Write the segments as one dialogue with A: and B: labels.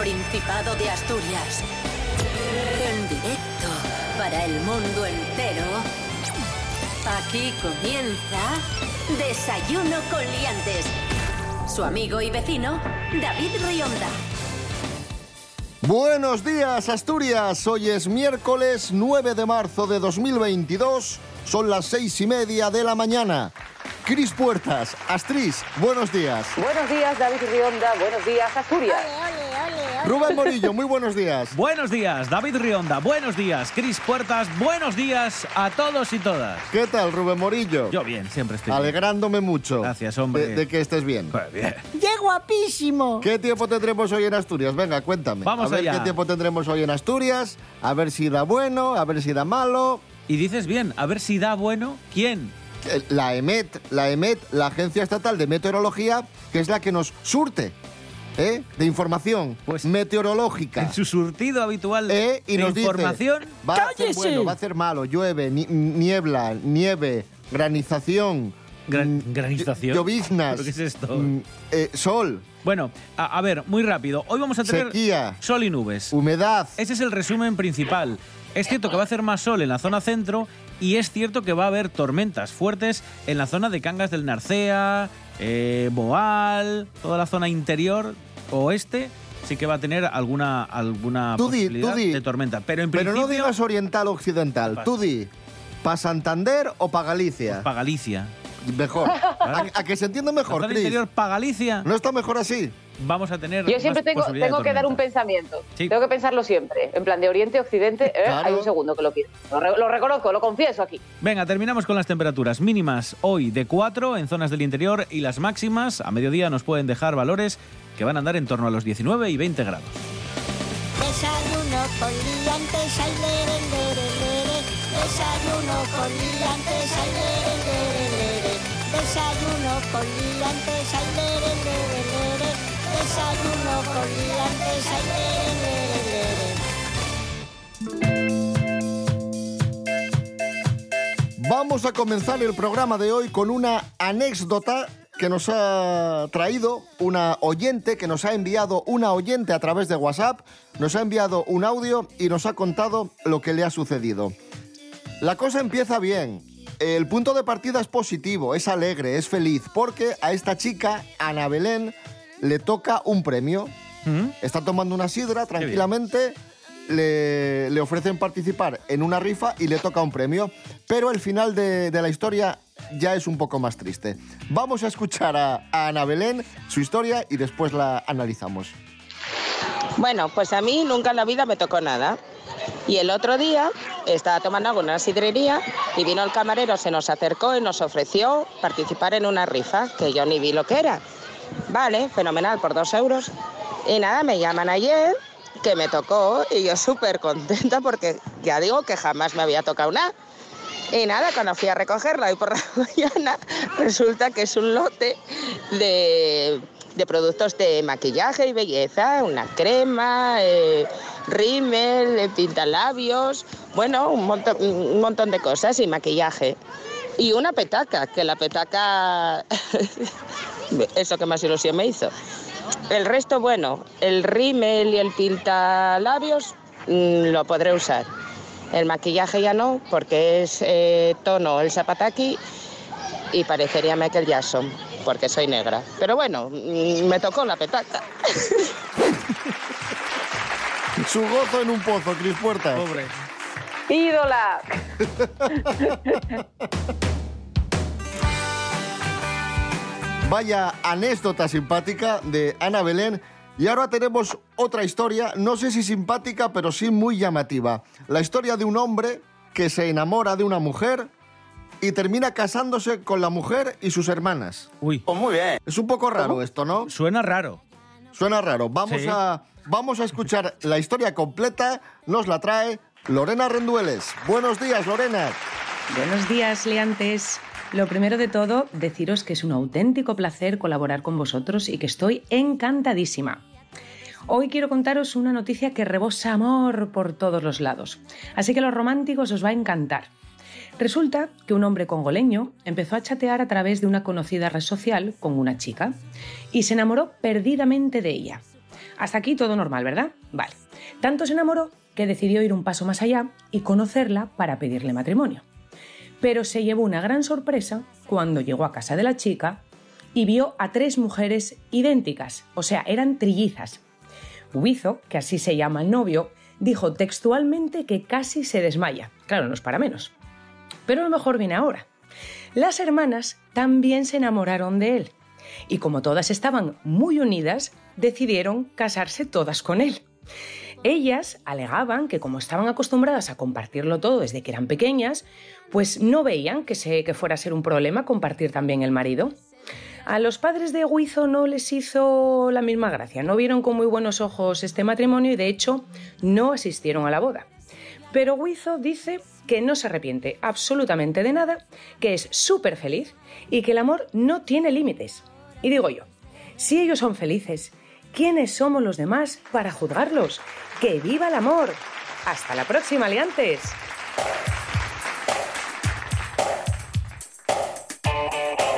A: Principado de Asturias. En directo para el mundo entero. Aquí comienza Desayuno con Liantes. Su amigo y vecino, David Rionda.
B: Buenos días, Asturias. Hoy es miércoles 9 de marzo de 2022. Son las seis y media de la mañana. Cris Puertas, Astris, buenos días.
C: Buenos días, David Rionda. Buenos días, Asturias.
B: Rubén Morillo, muy buenos días.
D: Buenos días, David Rionda. Buenos días, Cris Puertas. Buenos días a todos y todas.
B: ¿Qué tal, Rubén Morillo?
D: Yo bien, siempre estoy bien.
B: Alegrándome mucho.
D: Gracias, hombre.
B: De, de que estés bien.
D: Pues bien.
E: ¡Qué guapísimo!
B: ¿Qué tiempo tendremos hoy en Asturias? Venga, cuéntame.
D: Vamos
B: a ver
D: allá.
B: qué tiempo tendremos hoy en Asturias. A ver si da bueno, a ver si da malo.
D: Y dices bien, a ver si da bueno. ¿Quién?
B: Eh, La EMET, la EMET, la Agencia Estatal de Meteorología, que es la que nos surte ¿eh? de información
D: Pues-
B: meteorológica.
D: En su surtido habitual
B: ¿eh? Y
D: de
B: nos dice,
D: información.
B: va a ser bueno, va a ser malo, llueve, ni- niebla, nieve, granización,
D: Gran- granización.
B: lloviznas,
D: ¿Pero qué es esto?
B: eh, sol,
D: Bueno, a, a ver, muy rápido. Hoy vamos a tener
B: Sequía.
D: sol y nubes.
B: humedad.
D: Ese es el resumen principal. Es cierto que va a hacer más sol en la zona centro y es cierto que va a haber tormentas fuertes en la zona de Cangas del Narcea, eh, Boal, toda la zona interior oeste. Sí que va a tener alguna, alguna
B: Tú
D: posibilidad
B: di.
D: de tormenta. Pero en
B: Pero no digas oriental o occidental, tú di, ¿para Santander o para Galicia?
D: para Galicia.
B: Mejor. a, a que se entienda
D: La
B: mejor,
D: zona
B: Cris.
D: interior para Galicia
B: ¿No está mejor así?
D: vamos a tener
C: Yo siempre
D: más
C: tengo, tengo que dar un pensamiento.
D: Sí.
C: Tengo que pensarlo siempre. En plan de Oriente, Occidente. ¿eh?
B: Claro.
C: Hay un segundo que lo pido. Lo, re- lo reconozco, lo confieso aquí.
D: Venga, terminamos con las temperaturas mínimas hoy de 4 en zonas del interior y las máximas a mediodía nos pueden dejar valores que van a andar en torno a los 19 y 20 grados.
E: Desayuno con liantes, ay, lere, lere, lere. Desayuno con liantes, ay. Desayuno con liantes, ay. Desayuno con liantes, ay.
B: Vamos a comenzar el programa de hoy con una anécdota que nos ha traído una oyente, que nos ha enviado una oyente a través de WhatsApp, nos ha enviado un audio y nos ha contado lo que le ha sucedido. La cosa empieza bien. El punto de partida es positivo, es alegre, es feliz, porque a esta chica, Ana Belén, le toca un premio.
D: ¿Mm?
B: Está tomando una sidra tranquilamente, le, le ofrecen participar en una rifa y le toca un premio. Pero el final de, de la historia ya es un poco más triste. Vamos a escuchar a, a Ana Belén, su historia, y después la analizamos.
F: Bueno, pues a mí nunca en la vida me tocó nada. Y el otro día estaba tomando algo en una sidrería y vino el camarero, se nos acercó y nos ofreció participar en una rifa, que yo ni vi lo que era. Vale, fenomenal, por dos euros. Y nada, me llaman ayer, que me tocó, y yo súper contenta porque ya digo que jamás me había tocado nada. Y nada, cuando fui a recogerla hoy por la mañana, resulta que es un lote de, de productos de maquillaje y belleza, una crema, eh, rímel, eh, pintalabios, bueno, un montón, un montón de cosas y maquillaje. Y una petaca, que la petaca, eso que más ilusión me hizo. El resto, bueno, el rímel y el pintalabios mm, lo podré usar. El maquillaje ya no, porque es eh, tono el zapataki y parecería Michael Jackson, porque soy negra. Pero bueno, mm, me tocó la petaca.
B: Su gozo en un pozo, Cris Puertas.
D: Pobre.
C: ¡Ídola!
B: Vaya anécdota simpática de Ana Belén. Y ahora tenemos otra historia, no sé si simpática, pero sí muy llamativa. La historia de un hombre que se enamora de una mujer y termina casándose con la mujer y sus hermanas.
D: Uy,
B: Es un poco raro esto, ¿no?
D: suena raro.
B: Suena raro. Vamos,
D: Sí.
B: a, vamos a escuchar la historia completa. Nos la trae Lorena Rendueles. Buenos días, Lorena.
G: Buenos días, leantes. Lo primero de todo, deciros que es un auténtico placer colaborar con vosotros y que estoy encantadísima. Hoy quiero contaros una noticia que rebosa amor por todos los lados, así que a los románticos os va a encantar. Resulta que un hombre congoleño empezó a chatear a través de una conocida red social con una chica y se enamoró perdidamente de ella. Hasta aquí todo normal, ¿verdad? Vale. Tanto se enamoró que decidió ir un paso más allá y conocerla para pedirle matrimonio. Pero se llevó una gran sorpresa cuando llegó a casa de la chica y vio a tres mujeres idénticas, o sea, eran trillizas. Huizo, que así se llama el novio, dijo textualmente que casi se desmaya. Claro, no es para menos. Pero lo mejor viene ahora. Las hermanas también se enamoraron de él. Y como todas estaban muy unidas, decidieron casarse todas con él. Ellas alegaban que como estaban acostumbradas a compartirlo todo desde que eran pequeñas, pues no veían que, se, que fuera a ser un problema compartir también el marido. A los padres de Guizo no les hizo la misma gracia, no vieron con muy buenos ojos este matrimonio y de hecho no asistieron a la boda. Pero Guizo dice que no se arrepiente absolutamente de nada, que es súper feliz y que el amor no tiene límites. Y digo yo, si ellos son felices, ¿quiénes somos los demás para juzgarlos? ¡Que viva el amor! Hasta la próxima, aliantes.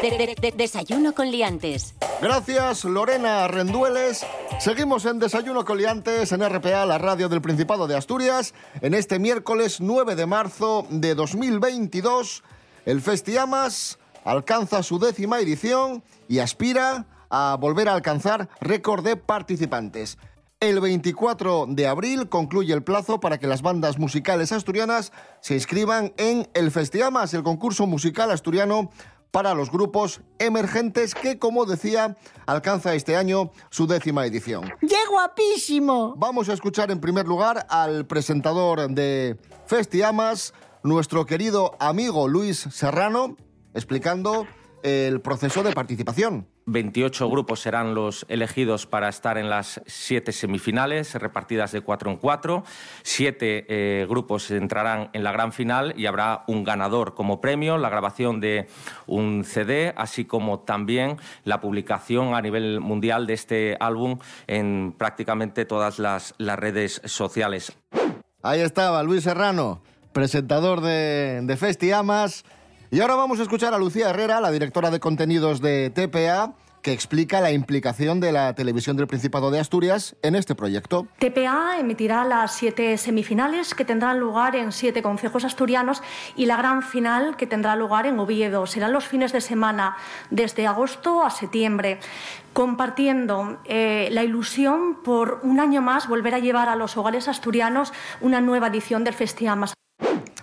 A: De- de- de- desayuno con liantes.
B: Gracias, Lorena Rendueles. Seguimos en Desayuno con Liantes en RPA, la radio del Principado de Asturias. En este miércoles 9 de marzo de 2022, el Festiamas alcanza su décima edición y aspira a volver a alcanzar récord de participantes. El 24 de abril concluye el plazo para que las bandas musicales asturianas se inscriban en el Festiamas, el concurso musical asturiano para los grupos emergentes que, como decía, alcanza este año su décima edición.
E: ¡Qué guapísimo!
B: Vamos a escuchar en primer lugar al presentador de Festiamas, nuestro querido amigo Luis Serrano, explicando el proceso de participación.
H: 28 grupos serán los elegidos para estar en las siete semifinales, repartidas de cuatro en cuatro. Siete eh, grupos entrarán en la gran final y habrá un ganador como premio, la grabación de un CD, así como también la publicación a nivel mundial de este álbum en prácticamente todas las, redes sociales.
B: Ahí estaba Luis Serrano, presentador de, de Festiamas. Y ahora vamos a escuchar a Lucía Herrera, la directora de contenidos de TPA, que explica la implicación de la televisión del Principado de Asturias en este proyecto.
I: TPA emitirá las siete semifinales que tendrán lugar en siete concejos asturianos y la gran final que tendrá lugar en Oviedo. Serán los fines de semana desde agosto a septiembre compartiendo eh, la ilusión por un año más volver a llevar a los hogares asturianos una nueva edición del Festiamas.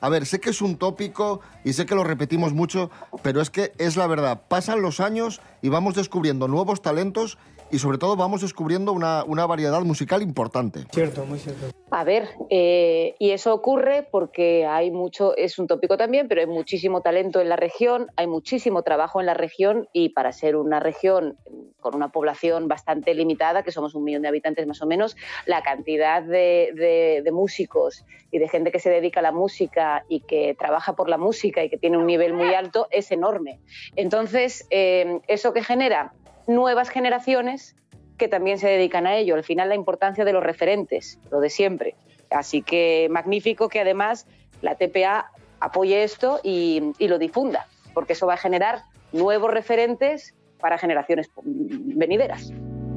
B: A ver, sé que es un tópico y sé que lo repetimos mucho, pero es que es la verdad. Pasan los años y vamos descubriendo nuevos talentos y sobre todo vamos descubriendo una, una variedad musical importante.
J: Cierto, muy cierto.
C: A ver, eh, y eso ocurre porque hay mucho, es un tópico también, pero hay muchísimo talento en la región, hay muchísimo trabajo en la región y para ser una región con una población bastante limitada, que somos un millón de habitantes más o menos, la cantidad de, músicos y de gente que se dedica a la música y que trabaja por la música y que tiene un nivel muy alto es enorme. Entonces, eh, ¿eso que genera? Nuevas generaciones que también se dedican a ello. Al final la importancia de los referentes, lo de siempre. Así que magnífico que además la TPA apoye esto y lo difunda, porque eso va a generar nuevos referentes para generaciones venideras.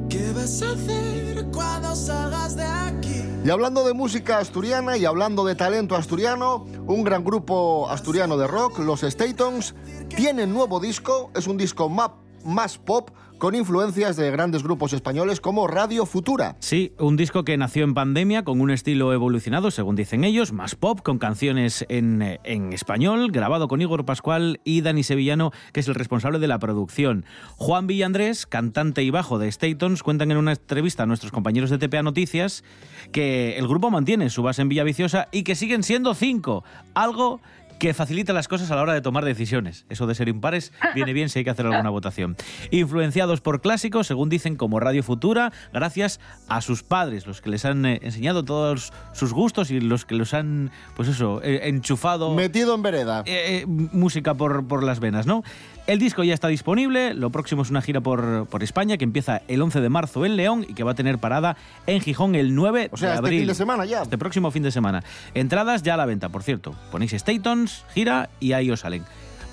K: ¿Qué vas a hacer cuando salgas de aquí?
B: Y hablando de música asturiana y hablando de talento asturiano, un gran grupo asturiano de rock, los Statons, tienen nuevo disco, es un disco más, más pop, con influencias de grandes grupos españoles como Radio Futura.
D: Sí, un disco que nació en pandemia con un estilo evolucionado, según dicen ellos, más pop, con canciones en, en, español, grabado con Igor Pascual y Dani Sevillano, que es el responsable de la producción. Juan Villandrés, cantante y bajo de Statons, cuentan en una entrevista a nuestros compañeros de TPA Noticias que el grupo mantiene su base en Villaviciosa y que siguen siendo cinco, algo que facilita las cosas a la hora de tomar decisiones. Eso de ser impares viene bien si hay que hacer alguna votación. Influenciados por clásicos, según dicen, como Radio Futura, gracias a sus padres, los que les han eh, enseñado todos sus gustos y los que los han, pues eso, eh, enchufado.
B: Metido en vereda.
D: Eh, música por, por las venas, ¿no? El disco ya está disponible, lo próximo es una gira por, por, España que empieza el 11 de marzo en León y que va a tener parada en Gijón el 9
B: o sea,
D: de
B: este
D: abril.
B: fin de semana ya.
D: Este próximo fin de semana. Entradas ya a la venta, por cierto. Ponéis Statons, gira y ahí os salen.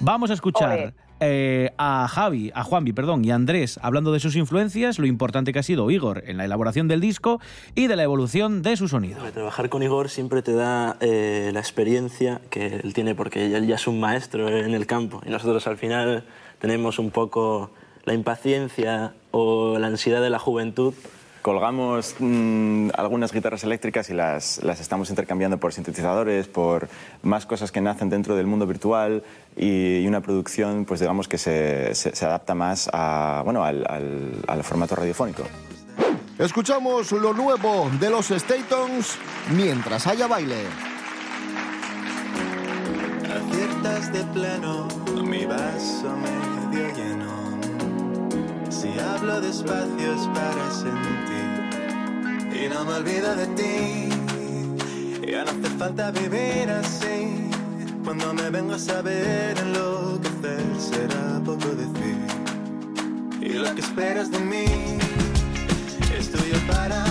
D: Vamos a escuchar. Eh, a Javi, a Juanvi, perdón, y Andrés hablando de sus influencias, lo importante que ha sido Igor en la elaboración del disco y de la evolución de su sonido.
J: Trabajar con Igor siempre te da eh, la experiencia que él tiene porque él ya es un maestro en el campo y nosotros al final tenemos un poco la impaciencia o la ansiedad de la juventud
L: colgamos mmm, algunas guitarras eléctricas y las, las, estamos intercambiando por sintetizadores, por más cosas que nacen dentro del mundo virtual y, y una producción, pues digamos que se, se, se adapta más a, bueno, al, al, al, formato radiofónico.
B: Escuchamos lo nuevo de los Statons mientras haya baile.
K: Aciertas de pleno mi vaso medio lleno. Si hablo despacio es para sentir y no me olvido de ti. Ya no hace falta vivir así. Cuando me vengo a saber enloquecer será poco decir. Y lo que esperas de mí es tuyo para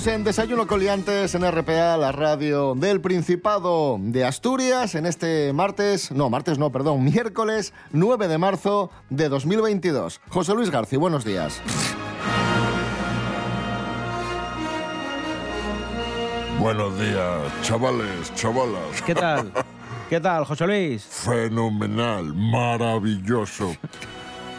B: Seguimos en Desayuno Coliantes en RPA, la radio del Principado de Asturias, en este martes, no, martes no, perdón, miércoles 9 de marzo de 2022. José Luis García, buenos días.
M: Buenos días, chavales, chavalas.
D: ¿Qué tal? ¿Qué tal, José Luis?
M: Fenomenal, maravilloso.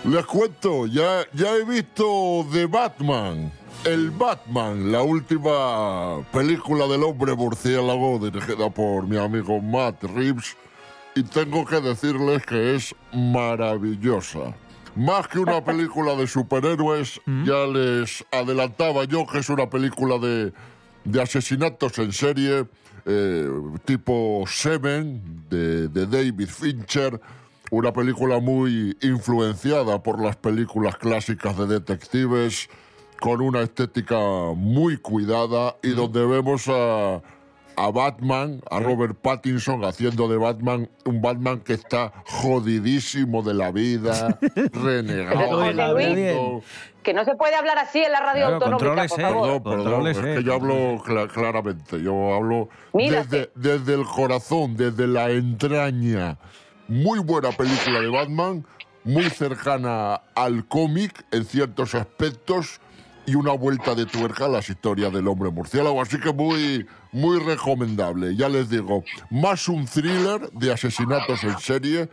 M: Les cuento, ya, ya he visto The Batman. El Batman, la última película del hombre murciélago dirigida por mi amigo Matt Reeves. Y tengo que decirles que es maravillosa. Más que una película de superhéroes,
D: Mm.
M: ya les adelantaba yo que es una película de, de asesinatos en serie eh, tipo Seven de, de David Fincher, una película muy influenciada por las películas clásicas de detectives, con una estética muy cuidada y donde vemos a, a Batman, a Robert Pattinson haciendo de Batman un Batman que está jodidísimo de la vida, renegado.
C: Que no se puede hablar así en la radio
D: Claro,
C: autonómica, por
D: contrólese.
C: favor.
M: Perdón, perdón, es que yo hablo cla- claramente, yo hablo desde, desde el corazón, desde la entraña. Muy buena película de Batman, muy cercana al cómic en ciertos aspectos y una vuelta de tuerca a las historias del hombre murciélago, así que muy, muy recomendable. Ya les digo, más un thriller de asesinatos en serie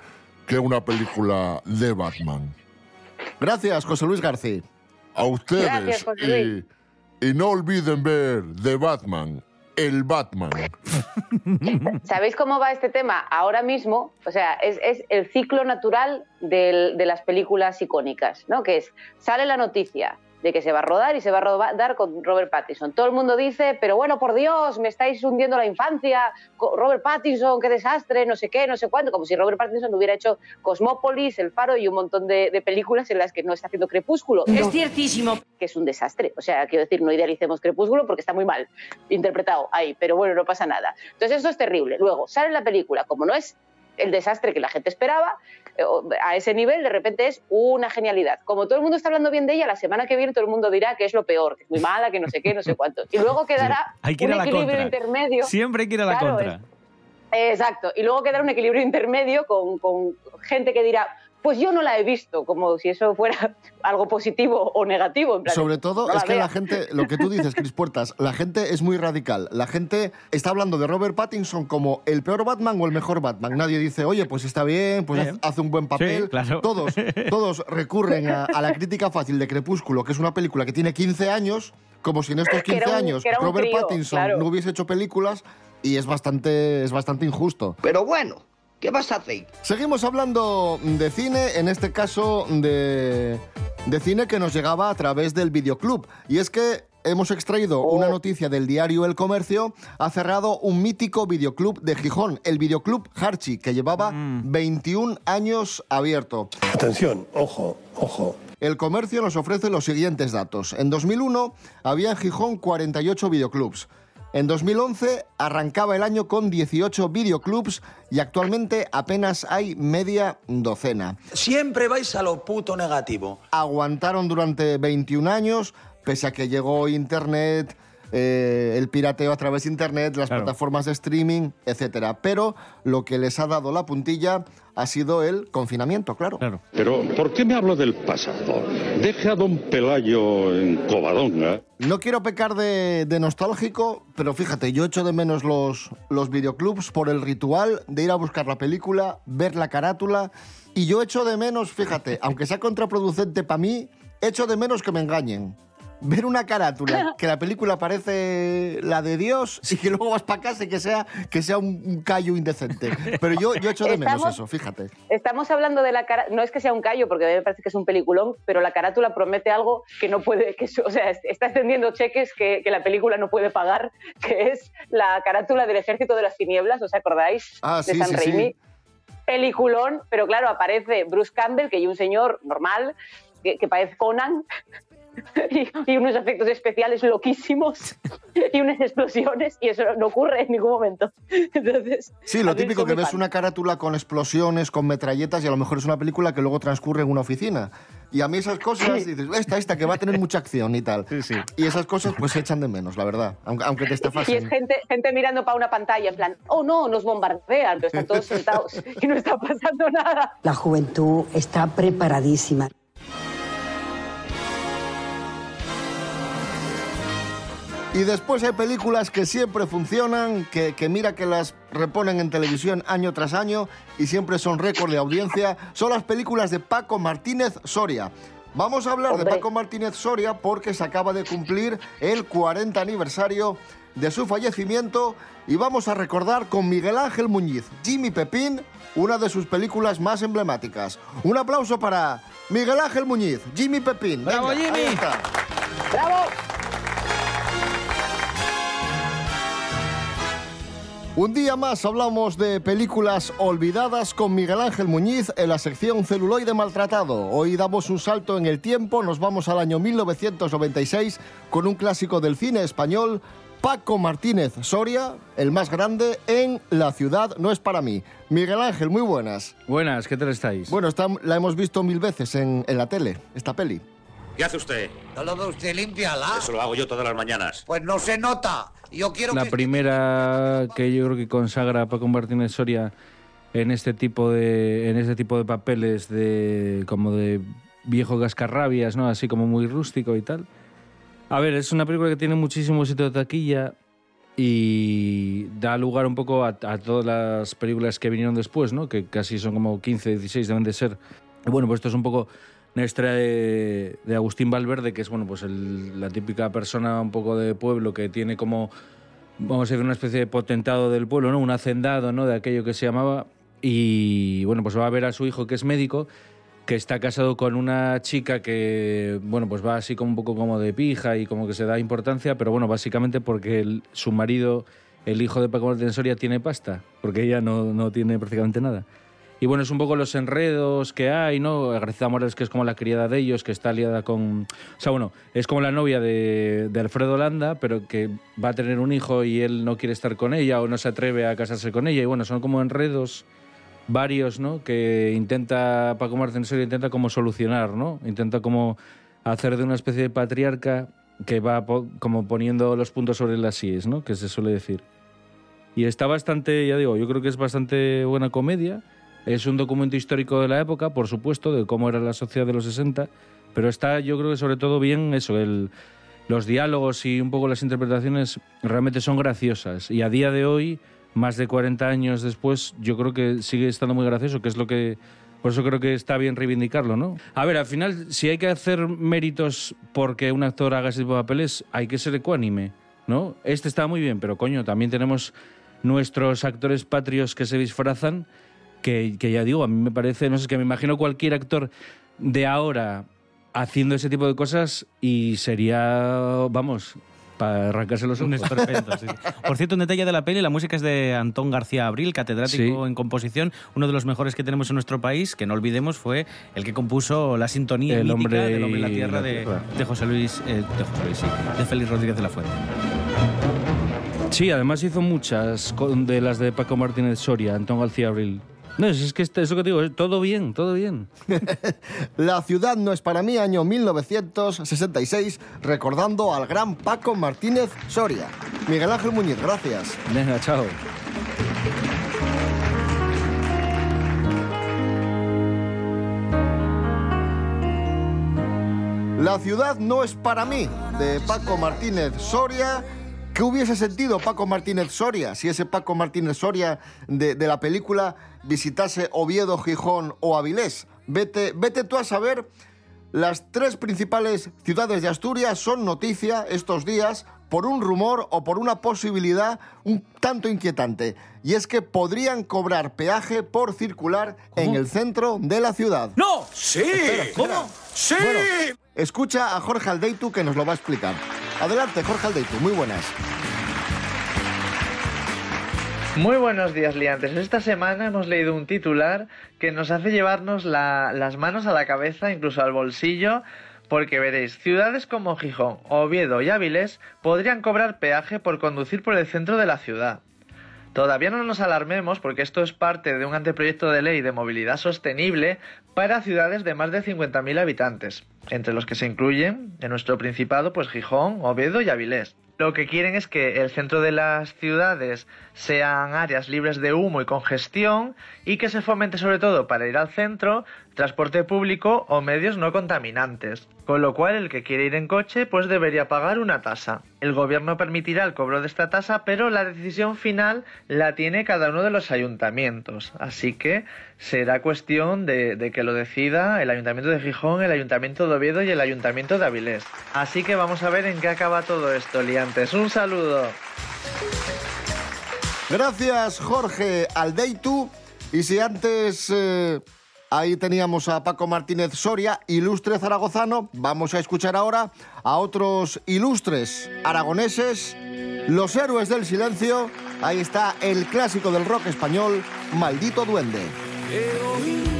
M: que una película de Batman.
B: Gracias, José Luis García.
M: A ustedes.
C: Gracias, José Luis.
M: y, y no olviden ver The Batman, el Batman.
C: ¿Sabéis cómo va este tema? Ahora mismo, o sea, es, el ciclo natural del- de las películas icónicas, ¿no? Que es, sale la noticia de que se va a rodar y se va a rodar con Robert Pattinson. Todo el mundo dice, pero bueno, por Dios, me estáis hundiendo la infancia, Robert Pattinson, qué desastre, no sé qué, no sé cuánto, como si Robert Pattinson hubiera hecho Cosmópolis, El Faro y un montón de, de películas en las que no está haciendo Crepúsculo. Es ciertísimo que es un desastre. O sea, quiero decir, no idealicemos Crepúsculo porque está muy mal interpretado ahí, pero bueno, no pasa nada. Entonces eso es terrible. Luego, sale la película, como no es el desastre que la gente esperaba, eh, a ese nivel de repente es una genialidad. Como todo el mundo está hablando bien de ella, la semana que viene todo el mundo dirá que es lo peor, que es muy mala, que no sé qué, no sé cuánto. Y luego quedará
D: Hay que ir
C: un
D: a la
C: equilibrio
D: contra.
C: intermedio.
D: Siempre hay que ir a la
C: Claro,
D: contra.
C: Exacto. Y luego quedará un equilibrio intermedio con, con gente que dirá, pues yo no la he visto, como si eso fuera algo positivo o negativo. En plan,
B: Sobre todo
C: no
B: es que
C: vea.
B: la gente, lo que tú dices, Cris Puertas, la gente es muy radical. La gente está hablando de Robert Pattinson como el peor Batman o el mejor Batman. Nadie dice, oye, pues está bien, pues
D: Bien.
B: hace un buen papel.
D: Sí, claro.
B: Todos, todos recurren a, a la crítica fácil de Crepúsculo, que es una película que tiene 15 años, como si en estos
C: Que era
B: 15
C: un-
B: años Robert
C: crío,
B: Pattinson
C: claro.
B: no hubiese hecho películas. y es bastante, es bastante injusto.
N: Pero bueno, ¿qué vas a hacer?
B: Seguimos hablando de cine, en este caso de, de cine que nos llegaba a través del videoclub. Y es que hemos extraído una noticia del diario El Comercio. Ha cerrado un mítico videoclub de Gijón, el videoclub Harchi, que llevaba 21 años abierto.
O: Atención, ojo, ojo.
B: El comercio nos ofrece los siguientes datos. En 2001 había en Gijón 48 videoclubs. En 2011 arrancaba el año con 18 videoclubs y actualmente apenas hay media docena.
P: Siempre vais a lo puto negativo.
B: Aguantaron durante 21 años, pese a que llegó Internet, eh, el pirateo a través de Internet, las plataformas de streaming, etc. Pero lo que les ha dado la puntilla ha sido el confinamiento, claro.
O: Pero, ¿por qué me hablo del pasado? Deje a don Pelayo en Covadonga.
B: No quiero pecar de, de nostálgico, pero fíjate, yo echo de menos los, los videoclubs por el ritual de ir a buscar la película, ver la carátula, y yo echo de menos, fíjate, aunque sea contraproducente para mí, echo de menos que me engañen. Ver una carátula, que la película parece la de Dios y que luego vas para casa y que sea, que sea un, un callo indecente. Pero yo, yo echo de menos eso, fíjate.
C: Estamos hablando de la cara, no es que sea un callo, porque a mí me parece que es un peliculón, pero la carátula promete algo que no puede, que, es- o sea, es- está extendiendo cheques que, que la película no puede pagar, que es la carátula del Ejército de las Tinieblas, ¿os acordáis?
B: Ah,
C: de
B: sí,
C: San
B: sí.
C: Peliculón, pero claro, aparece Bruce Campbell, que hay un señor normal, que, que parece Conan, y, y unos efectos especiales loquísimos, y unas explosiones, y eso no ocurre en ningún momento. Entonces,
B: Sí, lo típico que ves
C: fan.
B: una carátula con explosiones, con metralletas y a lo mejor es una película que luego transcurre en una oficina. Y a mí esas cosas, dices, esta, esta, que va a tener mucha acción y tal. Y esas cosas pues se echan de menos, la verdad, aunque, aunque te
C: Y es
B: estafasen.
C: gente, gente mirando para una pantalla, en plan, oh no, nos bombardean, pero están todos sentados y no está pasando nada.
Q: La juventud está preparadísima.
B: Y después hay películas que siempre funcionan, que, que mira que las reponen en televisión año tras año y siempre son récord de audiencia. Son las películas de Paco Martínez Soria. Vamos a hablar de Paco Martínez Soria porque se acaba de cumplir el 40 aniversario de su fallecimiento y vamos a recordar con Miguel Ángel Muñiz, Jimmy Pepín, una de sus películas más emblemáticas. Un aplauso para Miguel Ángel Muñiz, Jimmy Pepín.
R: ¡Bravo,
B: Venga,
R: Jimmy!
B: ahí está.
C: ¡Bravo!
B: Un día más hablamos de películas olvidadas con Miguel Ángel Muñiz en la sección Celuloide Maltratado. Hoy damos un salto en el tiempo, nos vamos al año 1996 con un clásico del cine español, Paco Martínez Soria, el más grande en La ciudad no es para mí. Miguel Ángel, muy buenas.
R: Buenas, ¿qué tal estáis?
B: Bueno, esta la hemos visto mil veces en, en la tele, esta peli.
S: ¿Qué hace usted?
T: ¿No lo ve usted? Límpiala.
S: Eso lo hago yo todas las mañanas.
T: Pues no se nota. Yo quiero
R: la
T: que...
R: primera que yo creo que consagra a Paco Martínez Soria en este tipo de en este tipo de papeles de como de viejo cascarrabias, ¿no? Así como muy rústico y tal. A ver, es una película que tiene muchísimo éxito de taquilla y da lugar un poco a, a todas las películas que vinieron después, ¿no? Que casi son como 15, 16 deben de ser. Bueno, pues esto es un poco historia de, de Agustín Valverde, que es bueno, pues la típica persona un poco de pueblo que tiene como, vamos a decir, una especie de potentado del pueblo, ¿no? Un hacendado, ¿no? De aquello que se llamaba. Y bueno, pues va a ver a su hijo que es médico, que está casado con una chica que, bueno, pues va así como un poco como de pija y como que se da importancia, pero bueno, básicamente porque su marido, el hijo de Paco Martínez Soria, tiene pasta, porque ella no, no tiene prácticamente nada. Y bueno, es un poco los enredos que hay, ¿no? Graciela Morales, que es como la criada de ellos, que está liada con... O sea, bueno, es como la novia de, de Alfredo Landa, pero que va a tener un hijo y él no quiere estar con ella o no se atreve a casarse con ella. Y bueno, son como enredos varios, ¿no? Que intenta Paco Martínez intenta como solucionar, ¿no? Intenta como hacer de una especie de patriarca que va como poniendo los puntos sobre las síes, ¿no? Que se suele decir. Y está bastante, ya digo, yo creo que es bastante buena comedia. Es un documento histórico de la época, por supuesto, de cómo era la sociedad de los 60, pero está, yo creo que sobre todo bien eso, los diálogos y un poco las interpretaciones realmente son graciosas. Y a día de hoy, más de 40 años después, yo creo que sigue estando muy gracioso, que es lo que... Por eso creo que está bien reivindicarlo, ¿no? A ver, al final, si hay que hacer méritos porque un actor haga ese tipo de papeles, hay que ser ecuánime, ¿no? Este está muy bien, pero coño, también tenemos nuestros actores patrios que se disfrazan, que, que ya digo, a mí me parece, no sé, es que me imagino cualquier actor de ahora haciendo ese tipo de cosas y sería, vamos, para arrancarse los
D: Un
R: ojos.
D: esperpento, sí. Por cierto, un detalle de la peli, la música es de Antón García Abril, catedrático
R: Sí.
D: en composición, uno de los mejores que tenemos en nuestro país, que no olvidemos fue el que compuso la sintonía
R: El hombre
D: del Hombre y la Tierra, de, José Luis, eh, de José Luis, sí, de Félix Rodríguez de la Fuente.
R: Sí, además hizo muchas de las de Paco Martínez Soria, Antón García Abril. No, es, que este- eso que digo, todo bien, todo bien.
B: La ciudad no es para mí, año 1966, recordando al gran Paco Martínez Soria. Miguel Ángel Muñiz, gracias.
R: Venga, chao.
B: La ciudad no es para mí, de Paco Martínez Soria. ¿Qué hubiese sentido Paco Martínez Soria si ese Paco Martínez Soria de, de la película visitase Oviedo, Gijón o Avilés? Vete, vete tú a saber. Las tres principales ciudades de Asturias son noticia estos días por un rumor o por una posibilidad un tanto inquietante. Y es que podrían cobrar peaje por circular en el centro de la ciudad.
U: ¡No! ¡Sí!
B: Espera, espera.
U: ¿Cómo? ¡Sí!
B: Bueno, escucha a Jorge Aldeitu que nos lo va a explicar. Adelante, Jorge Aldeitu, muy buenas.
V: Muy buenos días, liantes. Esta semana hemos leído un titular que nos hace llevarnos la- las manos a la cabeza, incluso al bolsillo, porque veréis, ciudades como Gijón, Oviedo y Áviles podrían cobrar peaje por conducir por el centro de la ciudad. Todavía no nos alarmemos porque esto es parte de un anteproyecto de ley de movilidad sostenible para ciudades de más de 50.000 habitantes, entre los que se incluyen en nuestro principado pues Gijón, Oviedo y Avilés. Lo que quieren es que el centro de las ciudades sean áreas libres de humo y congestión y que se fomente sobre todo para ir al centro transporte público o medios no contaminantes. Con lo cual el que quiere ir en coche pues debería pagar una tasa. El gobierno permitirá el cobro de esta tasa pero la decisión final la tiene cada uno de los ayuntamientos. Así que será cuestión de, que lo decida el ayuntamiento de Gijón, el ayuntamiento de Oviedo y el ayuntamiento de Avilés. Así que vamos a ver en qué acaba todo esto, liantes. Un saludo.
B: Gracias, Jorge Aldeitu. Y si antes eh, ahí teníamos a Paco Martínez Soria, ilustre zaragozano, vamos a escuchar ahora a otros ilustres aragoneses, los héroes del silencio. Ahí está el clásico del rock español, Maldito Duende.
W: He oído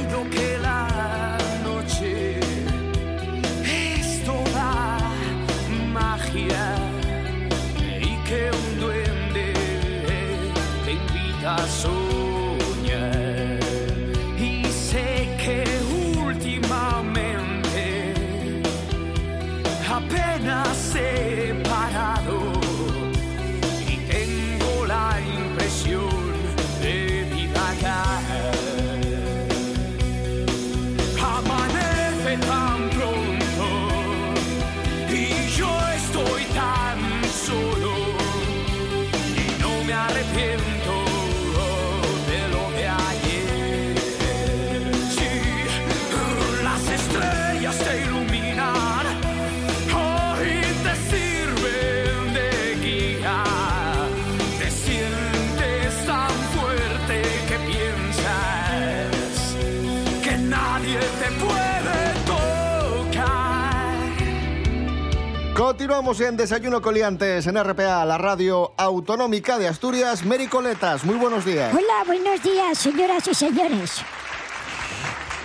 B: Continuamos en Desayuno Coliantes en RPA, la radio autonómica de Asturias. Mary Coletas, muy buenos días.
E: Hola, buenos días, señoras y señores.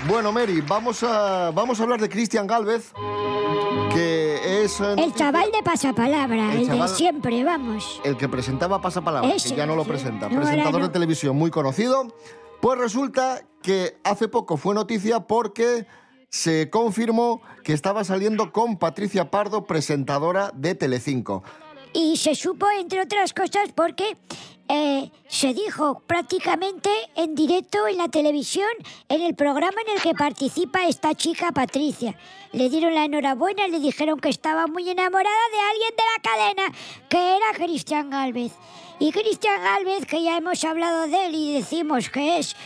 B: Bueno, Mary, vamos a, vamos a hablar de Cristian Galvez, que es eh,
E: El chaval de pasapalabra,
B: El
E: el,
B: chaval-
E: de siempre, vamos.
B: el que presentaba Pasapalabra,
E: Ese,
B: que ya no lo presenta,
E: No,
B: presentador
E: no.
B: de televisión muy conocido. Pues resulta que hace poco fue noticia porque se confirmó que estaba saliendo con Patricia Pardo, presentadora de Telecinco.
E: Y se supo, entre otras cosas, porque eh, se dijo prácticamente en directo en la televisión, en el programa en el que participa esta chica Patricia. Le dieron la enhorabuena, le dijeron que estaba muy enamorada de alguien de la cadena, que era Cristian Galvez. Y Cristian Galvez, que ya hemos hablado de él y decimos que es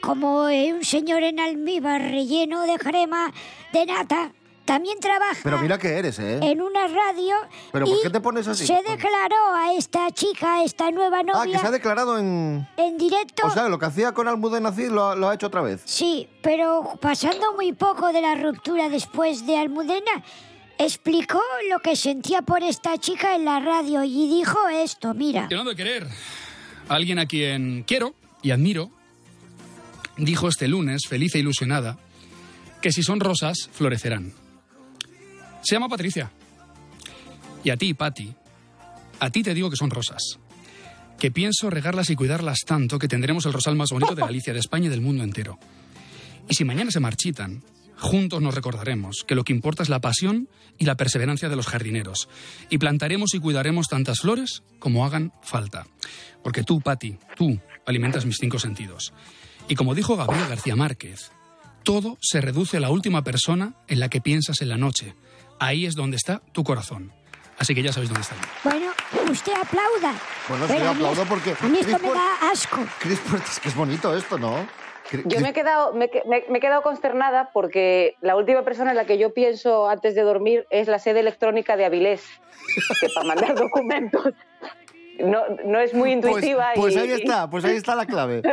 E: como un señor en almíbar relleno de crema de nata, también trabaja
B: Pero mira que eres, ¿eh?
E: en una radio
B: ¿Pero por
E: y
B: qué te pones así?
E: se declaró a esta chica, a esta nueva
B: Ah,
E: novia,
B: que se ha declarado en...
E: en directo.
B: O sea, lo que hacía con Almudena Cid lo, ha- lo ha hecho otra vez.
E: Sí, pero pasando muy poco de la ruptura después de Almudena, explicó lo que sentía por esta chica en la radio y dijo esto, mira.
X: Llenando de querer. Alguien a quien quiero y admiro dijo este lunes, feliz e ilusionada, que si son rosas, florecerán. Se llama Patricia. Y a ti, Patti, a ti te digo que son rosas. Que pienso regarlas y cuidarlas tanto que tendremos el rosal más bonito de Galicia, de España y del mundo entero. Y si mañana se marchitan, juntos nos recordaremos que lo que importa es la pasión y la perseverancia de los jardineros. Y plantaremos y cuidaremos tantas flores como hagan falta. Porque tú, Patti, tú alimentas mis cinco sentidos. Y como dijo Gabriel García Márquez, todo se reduce a la última persona en la que piensas en la noche. Ahí es donde está tu corazón. Así que ya sabéis dónde está.
E: Bueno, usted aplauda.
B: Bueno, sí,
E: Pero a mí-
B: aplaudo porque...
E: A mí esto me da asco.
B: Cris Puertas, es que es bonito esto, ¿no?
C: Yo me he, quedado, me, he- me- me he quedado consternada porque la última persona en la que yo pienso antes de dormir es la sede electrónica de Avilés, que para mandar documentos no, no es muy
B: Pues,
C: intuitiva.
B: pues
C: y-
B: ahí está, pues ahí está la clave.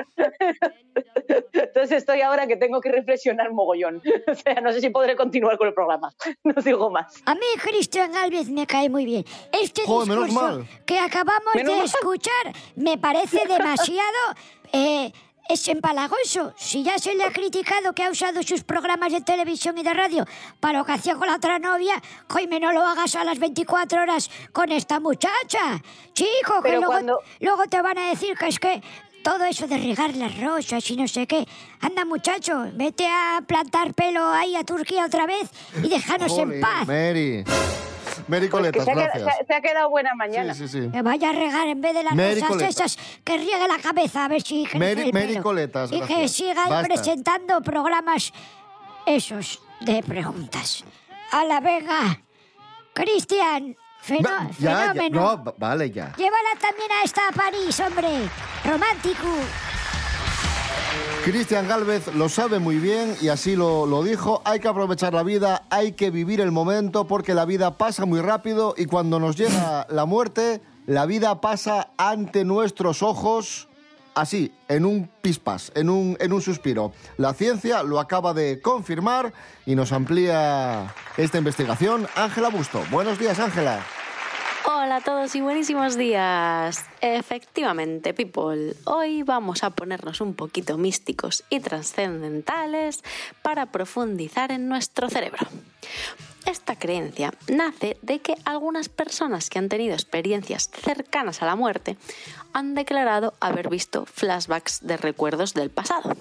C: Entonces estoy ahora que tengo que reflexionar mogollón. O sea, no sé si podré continuar con el programa. No digo más.
E: A mí Cristian Galvez me cae muy bien. Este
C: Joder, menos
E: discurso
C: mal.
E: que acabamos
C: Menos
E: de
C: mal.
E: escuchar me parece demasiado... eh, es empalagoso. Si ya se le ha criticado que ha usado sus programas de televisión y de radio para lo que hacía con la otra novia, Jaime, no lo hagas a las 24 horas con esta muchacha. Chico, que
C: Pero
E: luego,
C: cuando-
E: luego te van a decir que es que todo eso de regar las rosas y no sé qué. Anda, muchacho, vete a plantar pelo ahí a Turquía otra vez y déjanos en paz.
B: Mary. Mary
C: Pues que
B: Coletas,
C: se ha, quedado,
B: gracias.
C: se ha- se ha quedado buena mañana.
B: Sí, sí, sí.
E: Que vaya a regar en vez de las
B: Mary
E: cosas
B: Coleta.
E: esas, que riegue la cabeza a ver si
B: Mary- Mary. Coletas,
E: Y que siga
B: Basta.
E: presentando programas esos de preguntas. A la venga. Cristian, feno-
B: Va- ya, ya,
E: fenómeno.
B: no, va- vale, ya.
E: Llévala también a esta París, hombre. Romántico.
B: Cristian Galvez lo sabe muy bien y así lo, dijo. Hay que aprovechar la vida, hay que vivir el momento porque la vida pasa muy rápido y cuando nos llega la muerte, la vida pasa ante nuestros ojos así, en un pispás, en un, en un suspiro. La ciencia lo acaba de confirmar y nos amplía esta investigación. Ángela Busto. Buenos días, Ángela.
Y: Hola a todos y buenísimos días. Efectivamente, people, hoy vamos a ponernos un poquito místicos y trascendentales para profundizar en nuestro cerebro. Esta creencia nace de que algunas personas que han tenido experiencias cercanas a la muerte han declarado haber visto flashbacks de recuerdos del pasado.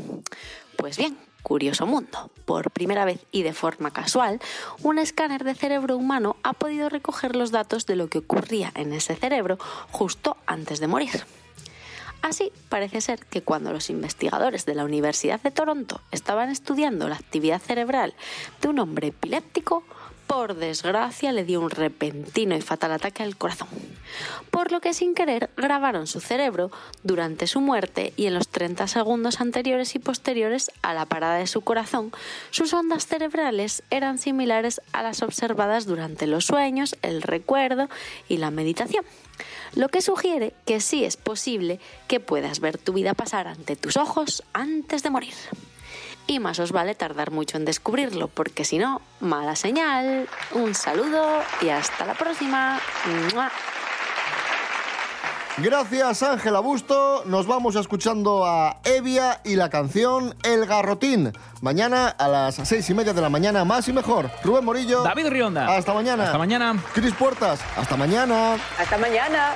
Y: Pues bien, curioso mundo. Por primera vez y de forma casual, un escáner de cerebro humano ha podido recoger los datos de lo que ocurría en ese cerebro justo antes de morir. Así, parece ser que cuando los investigadores de la Universidad de Toronto estaban estudiando la actividad cerebral de un hombre epiléptico, por desgracia le dio un repentino y fatal ataque al corazón. Por lo que sin querer grabaron su cerebro durante su muerte y en los 30 segundos anteriores y posteriores a la parada de su corazón, sus ondas cerebrales eran similares a las observadas durante los sueños, el recuerdo y la meditación. Lo que sugiere que sí es posible que puedas ver tu vida pasar ante tus ojos antes de morir. Y más os vale tardar mucho en descubrirlo, porque si no, mala señal. Un saludo y hasta la próxima. ¡Mua!
B: Gracias, Ángela Busto. Nos vamos escuchando a Evia y la canción El Garrotín. Mañana a las seis y media de la mañana, más y mejor. Rubén Morillo.
D: David Rionda.
B: Hasta mañana.
D: Hasta mañana.
B: Cris Puertas. Hasta mañana.
C: Hasta mañana.